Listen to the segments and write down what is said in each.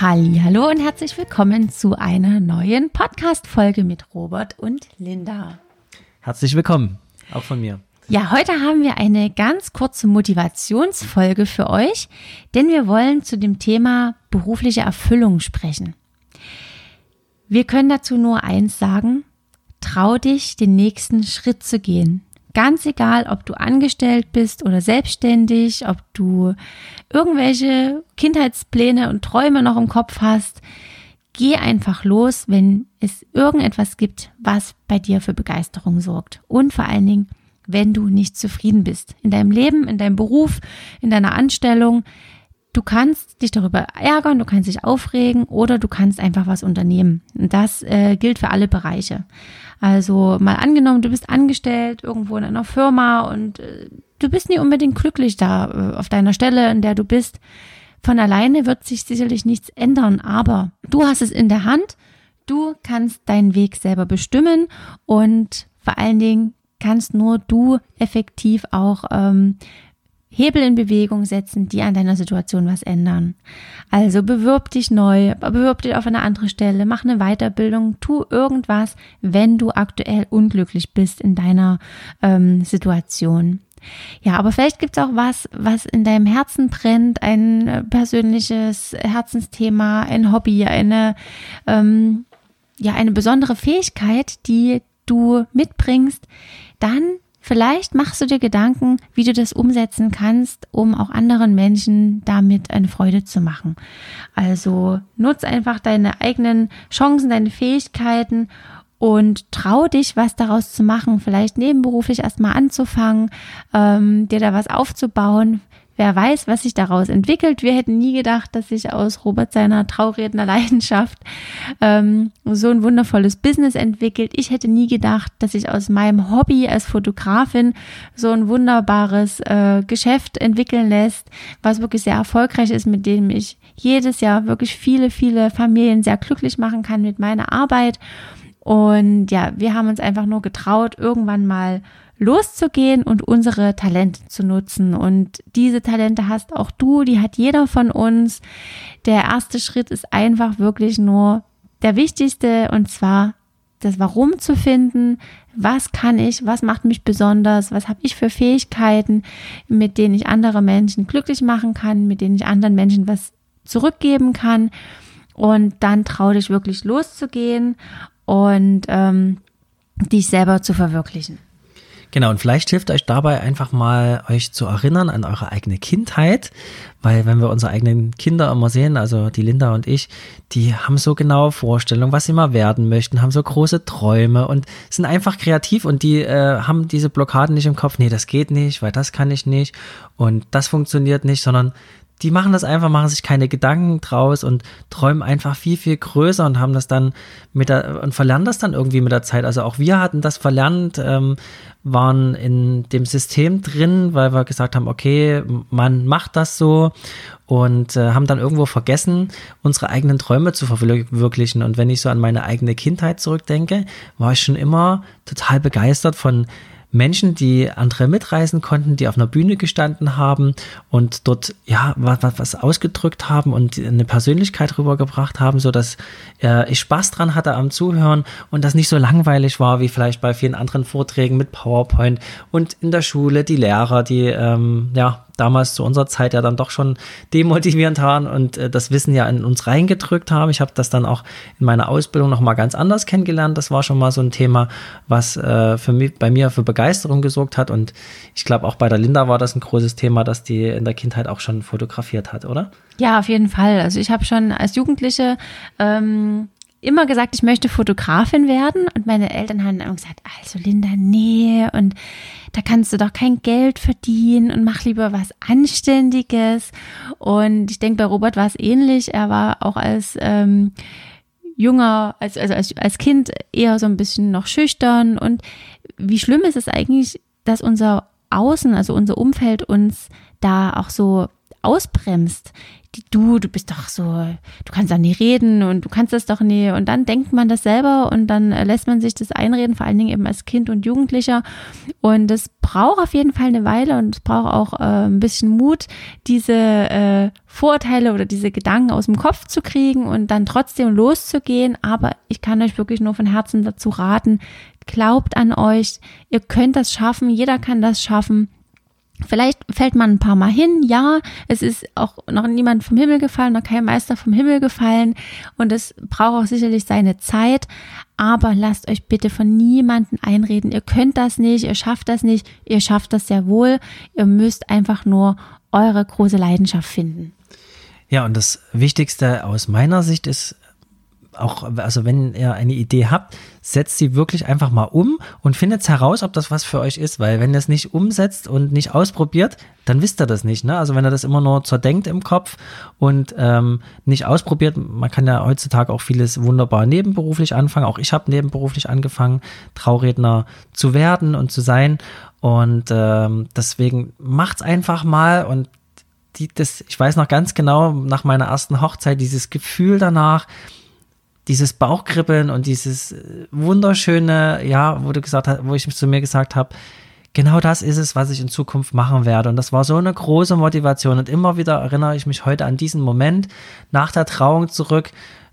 Hallo und herzlich willkommen zu einer neuen Podcast Folge mit Robert und Linda. Herzlich willkommen, auch von mir. Ja, heute haben wir eine ganz kurze Motivationsfolge für euch, denn wir wollen zu dem Thema berufliche Erfüllung sprechen. Wir können dazu nur eins sagen, trau dich, den nächsten Schritt zu gehen. Ganz egal, ob du angestellt bist oder selbstständig, ob du irgendwelche Kindheitspläne und Träume noch im Kopf hast, geh einfach los, wenn es irgendetwas gibt, was bei dir für Begeisterung sorgt. Und vor allen Dingen, wenn du nicht zufrieden bist. In deinem Leben, in deinem Beruf, in deiner Anstellung. Du kannst dich darüber ärgern, du kannst dich aufregen oder du kannst einfach was unternehmen. Das äh, gilt für alle Bereiche. Also mal angenommen, du bist angestellt irgendwo in einer Firma und äh, du bist nie unbedingt glücklich da äh, auf deiner Stelle, in der du bist. Von alleine wird sich sicherlich nichts ändern, aber du hast es in der Hand. Du kannst deinen Weg selber bestimmen und vor allen Dingen kannst nur du effektiv auch ähm, Hebel in Bewegung setzen, die an deiner Situation was ändern. Also bewirb dich neu, bewirb dich auf eine andere Stelle, mach eine Weiterbildung, tu irgendwas, wenn du aktuell unglücklich bist in deiner ähm, Situation. Ja, aber vielleicht gibt es auch was, was in deinem Herzen brennt, ein äh, persönliches Herzensthema, ein Hobby, eine, ähm, ja, eine besondere Fähigkeit, die du mitbringst, dann Vielleicht machst du dir Gedanken, wie du das umsetzen kannst, um auch anderen Menschen damit eine Freude zu machen. Also nutz einfach deine eigenen Chancen, deine Fähigkeiten und trau dich, was daraus zu machen. Vielleicht nebenberuflich erstmal anzufangen, ähm, dir da was aufzubauen. Wer weiß, was sich daraus entwickelt. Wir hätten nie gedacht, dass sich aus Robert seiner Trauredner Leidenschaft ähm, so ein wundervolles Business entwickelt. Ich hätte nie gedacht, dass sich aus meinem Hobby als Fotografin so ein wunderbares äh, Geschäft entwickeln lässt, was wirklich sehr erfolgreich ist, mit dem ich jedes Jahr wirklich viele, viele Familien sehr glücklich machen kann mit meiner Arbeit. Und ja, wir haben uns einfach nur getraut, irgendwann mal loszugehen und unsere Talente zu nutzen. Und diese Talente hast auch du, die hat jeder von uns. Der erste Schritt ist einfach wirklich nur der wichtigste und zwar das Warum zu finden. Was kann ich? Was macht mich besonders? Was habe ich für Fähigkeiten, mit denen ich andere Menschen glücklich machen kann, mit denen ich anderen Menschen was zurückgeben kann? Und dann trau dich wirklich loszugehen und ähm, dich selber zu verwirklichen. Genau, und vielleicht hilft euch dabei einfach mal, euch zu erinnern an eure eigene Kindheit, weil wenn wir unsere eigenen Kinder immer sehen, also die Linda und ich, die haben so genaue Vorstellungen, was sie mal werden möchten, haben so große Träume und sind einfach kreativ und die äh, haben diese Blockaden nicht im Kopf, nee, das geht nicht, weil das kann ich nicht und das funktioniert nicht, sondern die machen das einfach, machen sich keine Gedanken draus und träumen einfach viel, viel größer und haben das dann mit der, und verlernen das dann irgendwie mit der Zeit. Also auch wir hatten das verlernt, ähm, waren in dem System drin, weil wir gesagt haben, okay, man macht das so und äh, haben dann irgendwo vergessen, unsere eigenen Träume zu verwirklichen. Und wenn ich so an meine eigene Kindheit zurückdenke, war ich schon immer total begeistert von Menschen, die andere mitreisen konnten, die auf einer Bühne gestanden haben und dort ja was, was ausgedrückt haben und eine Persönlichkeit rübergebracht haben, so dass äh, ich Spaß dran hatte am Zuhören und das nicht so langweilig war wie vielleicht bei vielen anderen Vorträgen mit PowerPoint und in der Schule die Lehrer, die ähm, ja damals zu unserer Zeit ja dann doch schon demotivierend waren und äh, das Wissen ja in uns reingedrückt haben. Ich habe das dann auch in meiner Ausbildung noch mal ganz anders kennengelernt. Das war schon mal so ein Thema, was äh, für mich, bei mir für Begeisterung gesorgt hat und ich glaube auch bei der Linda war das ein großes Thema, dass die in der Kindheit auch schon fotografiert hat, oder? Ja, auf jeden Fall. Also ich habe schon als Jugendliche ähm, immer gesagt, ich möchte Fotografin werden und meine Eltern haben immer gesagt, also Linda, nee und da kannst du doch kein Geld verdienen und mach lieber was Anständiges. Und ich denke, bei Robert war es ähnlich. Er war auch als ähm, junger, als, also als, als Kind eher so ein bisschen noch schüchtern. Und wie schlimm ist es eigentlich, dass unser Außen, also unser Umfeld uns da auch so ausbremst du, du bist doch so, du kannst doch nie reden und du kannst das doch nie. Und dann denkt man das selber und dann äh, lässt man sich das einreden, vor allen Dingen eben als Kind und Jugendlicher. Und es braucht auf jeden Fall eine Weile und es braucht auch äh, ein bisschen Mut, diese äh, Vorurteile oder diese Gedanken aus dem Kopf zu kriegen und dann trotzdem loszugehen. Aber ich kann euch wirklich nur von Herzen dazu raten, glaubt an euch, ihr könnt das schaffen, jeder kann das schaffen. Vielleicht fällt man ein paar Mal hin, ja, es ist auch noch niemand vom Himmel gefallen, noch kein Meister vom Himmel gefallen. Und es braucht auch sicherlich seine Zeit, aber lasst euch bitte von niemandem einreden, ihr könnt das nicht, ihr schafft das nicht, ihr schafft das sehr wohl, ihr müsst einfach nur eure große Leidenschaft finden. Ja, und das Wichtigste aus meiner Sicht ist auch, also wenn ihr eine Idee habt, setzt sie wirklich einfach mal um und findet heraus, ob das was für euch ist, weil wenn ihr es nicht umsetzt und nicht ausprobiert, dann wisst ihr das nicht. Ne? Also wenn ihr das immer nur zerdenkt im Kopf und ähm, nicht ausprobiert, man kann ja heutzutage auch vieles wunderbar nebenberuflich anfangen. Auch ich habe nebenberuflich angefangen, Trauredner zu werden und zu sein. Und ähm, deswegen macht's einfach mal und die, das, ich weiß noch ganz genau, nach meiner ersten Hochzeit, dieses Gefühl danach, dieses Bauchkribbeln und dieses äh, wunderschöne, ja, wo du gesagt hast, wo ich zu mir gesagt habe, genau das ist es, was ich in Zukunft machen werde. Und das war so eine große Motivation. Und immer wieder erinnere ich mich heute an diesen Moment nach der Trauung zurück,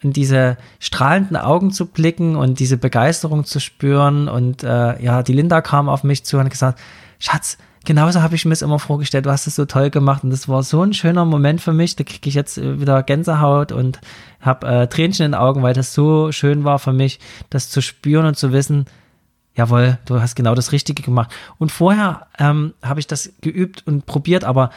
in diese strahlenden Augen zu blicken und diese Begeisterung zu spüren. Und äh, ja, die Linda kam auf mich zu und gesagt, Schatz, genauso habe ich mir es immer vorgestellt. Du hast es so toll gemacht und das war so ein schöner Moment für mich. Da kriege ich jetzt äh, wieder Gänsehaut und habe äh, Tränchen in den Augen, weil das so schön war für mich, das zu spüren und zu wissen, jawohl, du hast genau das Richtige gemacht. Und vorher ähm, habe ich das geübt und probiert, aber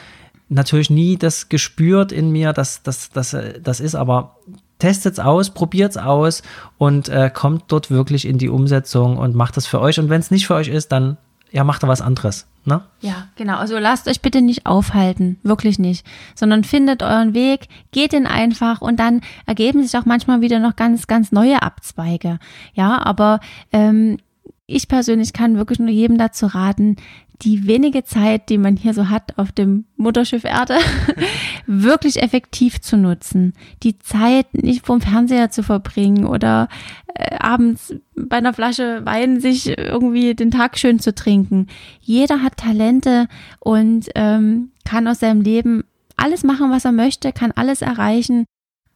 natürlich nie das gespürt in mir, dass das, das, äh, das ist, aber testet's aus, probiert's aus und äh, kommt dort wirklich in die Umsetzung und macht das für euch. Und wenn es nicht für euch ist, dann ja, macht da was anderes. Ne? Ja, genau. Also lasst euch bitte nicht aufhalten, wirklich nicht, sondern findet euren Weg, geht ihn einfach und dann ergeben sich auch manchmal wieder noch ganz, ganz neue Abzweige. Ja, aber ähm, ich persönlich kann wirklich nur jedem dazu raten, die wenige Zeit, die man hier so hat auf dem Mutterschiff Erde, wirklich effektiv zu nutzen. Die Zeit nicht vorm Fernseher zu verbringen oder äh, abends bei einer Flasche Wein sich irgendwie den Tag schön zu trinken. Jeder hat Talente und ähm, kann aus seinem Leben alles machen, was er möchte, kann alles erreichen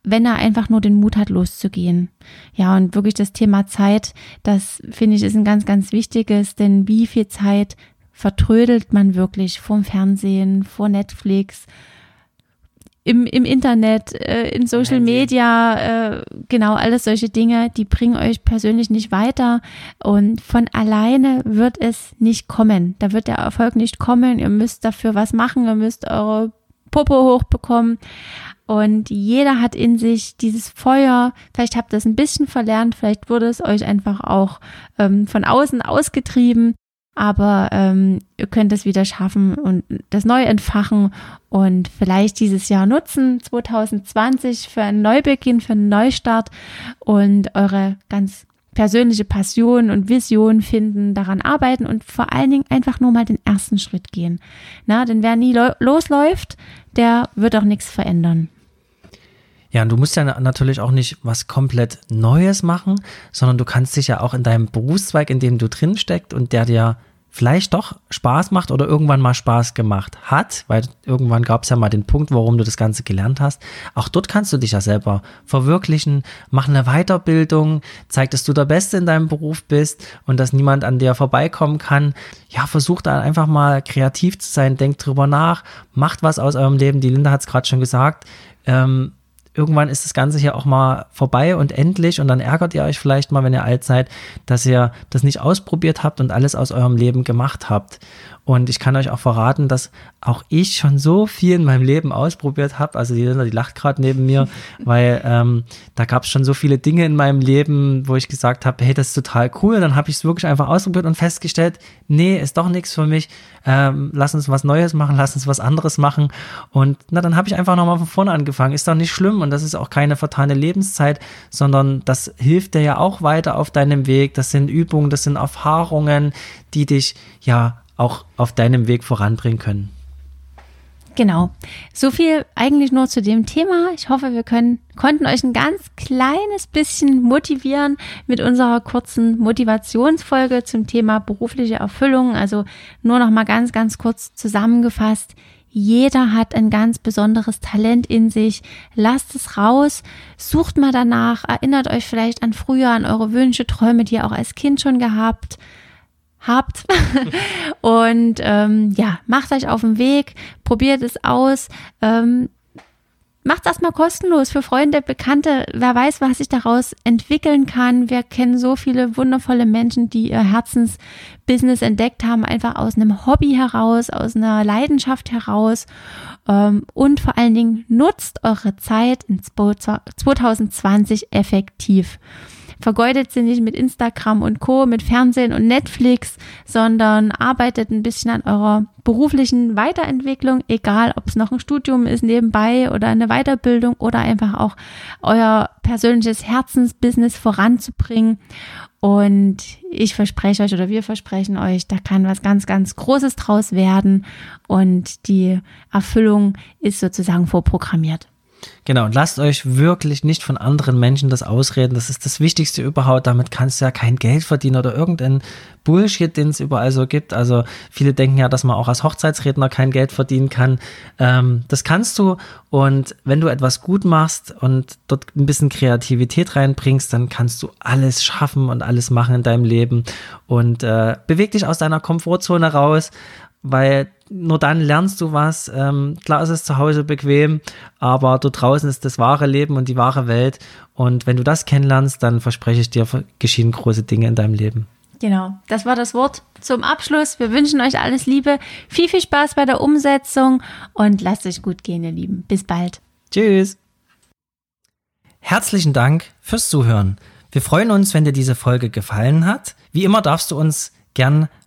wenn er einfach nur den Mut hat, loszugehen. Ja, und wirklich das Thema Zeit, das finde ich ist ein ganz, ganz wichtiges, denn wie viel Zeit vertrödelt man wirklich vorm Fernsehen, vor Netflix, im, im Internet, äh, in Social Media, äh, genau, alles solche Dinge, die bringen euch persönlich nicht weiter und von alleine wird es nicht kommen. Da wird der Erfolg nicht kommen. Ihr müsst dafür was machen, ihr müsst eure Puppe hochbekommen. Und jeder hat in sich dieses Feuer. Vielleicht habt ihr es ein bisschen verlernt, vielleicht wurde es euch einfach auch ähm, von außen ausgetrieben. Aber ähm, ihr könnt es wieder schaffen und das neu entfachen und vielleicht dieses Jahr nutzen, 2020 für einen Neubeginn, für einen Neustart und eure ganz persönliche Passion und Vision finden, daran arbeiten und vor allen Dingen einfach nur mal den ersten Schritt gehen. Na, denn wer nie losläuft, der wird auch nichts verändern. Ja, und du musst ja natürlich auch nicht was komplett Neues machen, sondern du kannst dich ja auch in deinem Berufszweig, in dem du drin steckst und der dir vielleicht doch Spaß macht oder irgendwann mal Spaß gemacht hat, weil irgendwann gab es ja mal den Punkt, warum du das Ganze gelernt hast. Auch dort kannst du dich ja selber verwirklichen, mach eine Weiterbildung, zeig, dass du der Beste in deinem Beruf bist und dass niemand an dir vorbeikommen kann. Ja, versuch da einfach mal kreativ zu sein, denk drüber nach, macht was aus eurem Leben. Die Linda hat es gerade schon gesagt. Ähm, irgendwann ist das Ganze hier auch mal vorbei und endlich und dann ärgert ihr euch vielleicht mal, wenn ihr alt seid, dass ihr das nicht ausprobiert habt und alles aus eurem Leben gemacht habt. Und ich kann euch auch verraten, dass auch ich schon so viel in meinem Leben ausprobiert habe. Also die Linda, die lacht gerade neben mir, weil ähm, da gab es schon so viele Dinge in meinem Leben, wo ich gesagt habe, hey, das ist total cool. Dann habe ich es wirklich einfach ausprobiert und festgestellt, nee, ist doch nichts für mich. Ähm, lass uns was Neues machen, lass uns was anderes machen. Und na, dann habe ich einfach nochmal von vorne angefangen. Ist doch nicht schlimm und das ist auch keine vertane Lebenszeit, sondern das hilft dir ja auch weiter auf deinem Weg. Das sind Übungen, das sind Erfahrungen, die dich ja auch auf deinem Weg voranbringen können. Genau. So viel eigentlich nur zu dem Thema. Ich hoffe, wir können, konnten euch ein ganz kleines bisschen motivieren mit unserer kurzen Motivationsfolge zum Thema berufliche Erfüllung. Also nur noch mal ganz, ganz kurz zusammengefasst. Jeder hat ein ganz besonderes Talent in sich. Lasst es raus, sucht mal danach, erinnert euch vielleicht an früher, an eure Wünsche, Träume, die ihr auch als Kind schon gehabt habt. und ähm, ja, macht euch auf den Weg, probiert es aus. Ähm, Macht das mal kostenlos für Freunde, Bekannte. Wer weiß, was sich daraus entwickeln kann. Wir kennen so viele wundervolle Menschen, die ihr Herzensbusiness entdeckt haben, einfach aus einem Hobby heraus, aus einer Leidenschaft heraus. Ähm, und vor allen Dingen nutzt eure Zeit in 2020 effektiv vergeudet sie nicht mit Instagram und Co., mit Fernsehen und Netflix, sondern arbeitet ein bisschen an eurer beruflichen Weiterentwicklung, egal ob es noch ein Studium ist nebenbei oder eine Weiterbildung oder einfach auch euer persönliches Herzensbusiness voranzubringen. Und ich verspreche euch oder wir versprechen euch, da kann was ganz, ganz Großes draus werden und die Erfüllung ist sozusagen vorprogrammiert. Genau, und lasst euch wirklich nicht von anderen Menschen das ausreden. Das ist das Wichtigste überhaupt. Damit kannst du ja kein Geld verdienen oder irgendein Bullshit, den es überall so gibt. Also viele denken ja, dass man auch als Hochzeitsredner kein Geld verdienen kann. Ähm, das kannst du. Und wenn du etwas gut machst und dort ein bisschen Kreativität reinbringst, dann kannst du alles schaffen und alles machen in deinem Leben. Und äh, beweg dich aus deiner Komfortzone raus weil nur dann lernst du was. Ähm, klar ist es zu Hause bequem, aber dort draußen ist das wahre Leben und die wahre Welt. Und wenn du das kennenlernst, dann verspreche ich dir, geschehen große Dinge in deinem Leben. Genau, das war das Wort zum Abschluss. Wir wünschen euch alles Liebe, viel, viel Spaß bei der Umsetzung und lasst euch gut gehen, ihr Lieben. Bis bald. Tschüss. Herzlichen Dank fürs Zuhören. Wir freuen uns, wenn dir diese Folge gefallen hat. Wie immer darfst du uns gern